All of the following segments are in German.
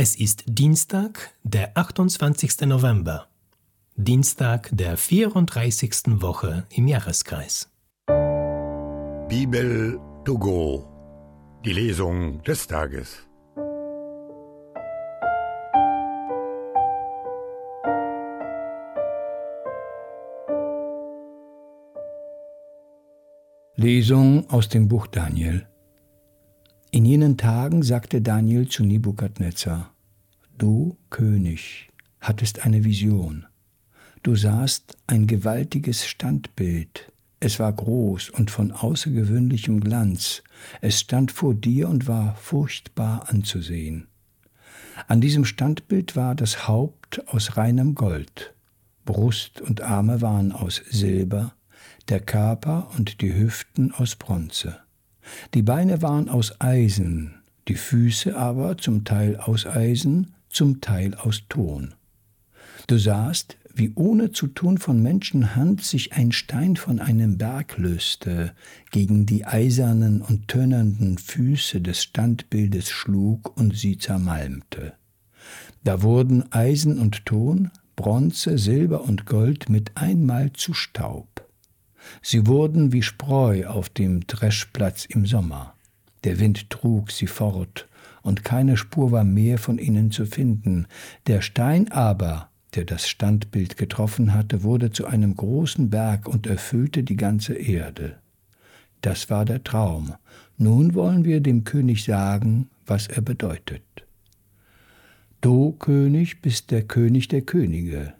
Es ist Dienstag, der 28. November, Dienstag der 34. Woche im Jahreskreis. Bibel to go, die Lesung des Tages. Lesung aus dem Buch Daniel. In jenen Tagen sagte Daniel zu Nebukadnezar, Du, König, hattest eine Vision. Du sahst ein gewaltiges Standbild. Es war groß und von außergewöhnlichem Glanz. Es stand vor dir und war furchtbar anzusehen. An diesem Standbild war das Haupt aus reinem Gold, Brust und Arme waren aus Silber, der Körper und die Hüften aus Bronze. Die Beine waren aus Eisen, die Füße aber zum Teil aus Eisen, zum Teil aus Ton. Du sahst, wie ohne zu tun von Menschenhand sich ein Stein von einem Berg löste, gegen die eisernen und tönernden Füße des Standbildes schlug und sie zermalmte. Da wurden Eisen und Ton, Bronze, Silber und Gold mit einmal zu Staub. Sie wurden wie Spreu auf dem Dreschplatz im Sommer. Der Wind trug sie fort, und keine Spur war mehr von ihnen zu finden. Der Stein aber, der das Standbild getroffen hatte, wurde zu einem großen Berg und erfüllte die ganze Erde. Das war der Traum. Nun wollen wir dem König sagen, was er bedeutet. Du, König, bist der König der Könige.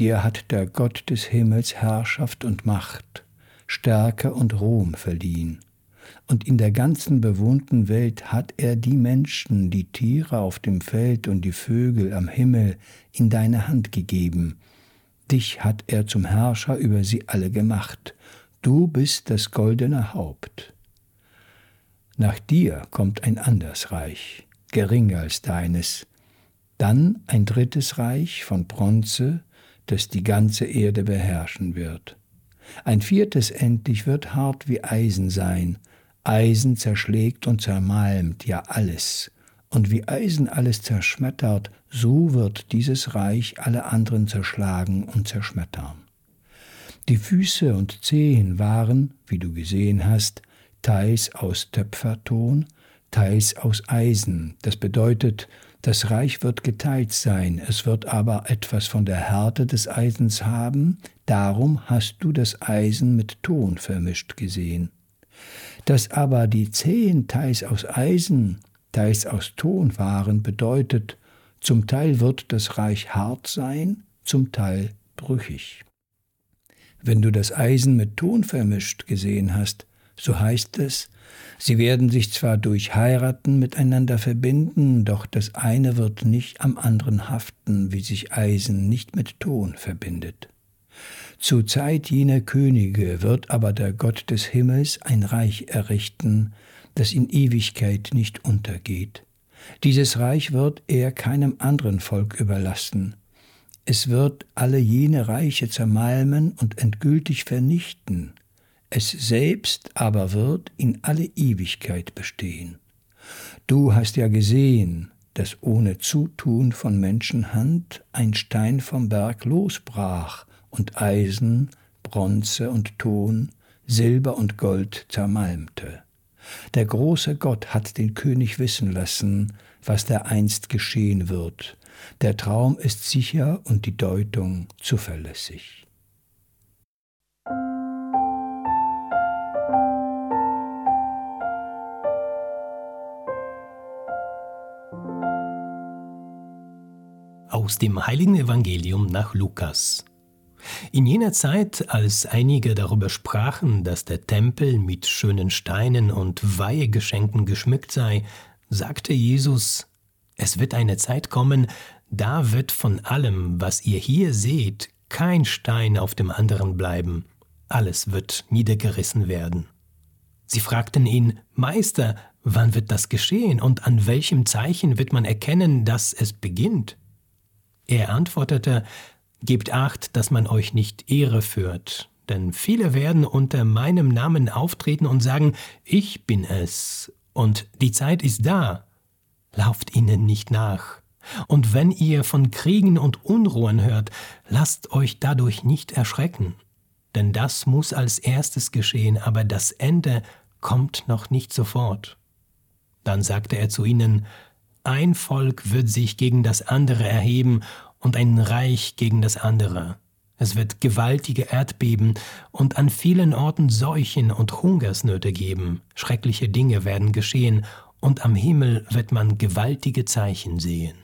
Dir hat der Gott des Himmels Herrschaft und Macht. Stärke und Ruhm verliehen. Und in der ganzen bewohnten Welt hat er die Menschen, die Tiere auf dem Feld und die Vögel am Himmel in deine Hand gegeben. Dich hat er zum Herrscher über sie alle gemacht. Du bist das goldene Haupt. Nach dir kommt ein anderes Reich, geringer als deines, dann ein drittes Reich von Bronze, das die ganze Erde beherrschen wird. Ein viertes endlich wird hart wie Eisen sein. Eisen zerschlägt und zermalmt ja alles. Und wie Eisen alles zerschmettert, so wird dieses Reich alle anderen zerschlagen und zerschmettern. Die Füße und Zehen waren, wie du gesehen hast, teils aus Töpferton, teils aus Eisen. Das bedeutet, das Reich wird geteilt sein, es wird aber etwas von der Härte des Eisens haben, darum hast du das Eisen mit Ton vermischt gesehen. Dass aber die zehn teils aus Eisen, teils aus Ton waren, bedeutet, zum Teil wird das Reich hart sein, zum Teil brüchig. Wenn du das Eisen mit Ton vermischt gesehen hast, so heißt es, Sie werden sich zwar durch Heiraten miteinander verbinden, doch das eine wird nicht am anderen haften, wie sich Eisen nicht mit Ton verbindet. Zur Zeit jener Könige wird aber der Gott des Himmels ein Reich errichten, das in Ewigkeit nicht untergeht. Dieses Reich wird er keinem anderen Volk überlassen. Es wird alle jene Reiche zermalmen und endgültig vernichten, es selbst aber wird in alle Ewigkeit bestehen. Du hast ja gesehen, dass ohne Zutun von Menschenhand ein Stein vom Berg losbrach und Eisen, Bronze und Ton, Silber und Gold zermalmte. Der große Gott hat den König wissen lassen, was da einst geschehen wird. Der Traum ist sicher und die Deutung zuverlässig. Aus dem heiligen Evangelium nach Lukas. In jener Zeit, als einige darüber sprachen, dass der Tempel mit schönen Steinen und Weihegeschenken geschmückt sei, sagte Jesus, es wird eine Zeit kommen, da wird von allem, was ihr hier seht, kein Stein auf dem anderen bleiben, alles wird niedergerissen werden. Sie fragten ihn, Meister, wann wird das geschehen und an welchem Zeichen wird man erkennen, dass es beginnt? Er antwortete, Gebt acht, dass man euch nicht Ehre führt, denn viele werden unter meinem Namen auftreten und sagen, ich bin es, und die Zeit ist da. Lauft ihnen nicht nach. Und wenn ihr von Kriegen und Unruhen hört, lasst euch dadurch nicht erschrecken. Denn das muss als erstes geschehen, aber das Ende kommt noch nicht sofort. Dann sagte er zu ihnen, ein Volk wird sich gegen das andere erheben und ein Reich gegen das andere. Es wird gewaltige Erdbeben und an vielen Orten Seuchen und Hungersnöte geben. Schreckliche Dinge werden geschehen und am Himmel wird man gewaltige Zeichen sehen.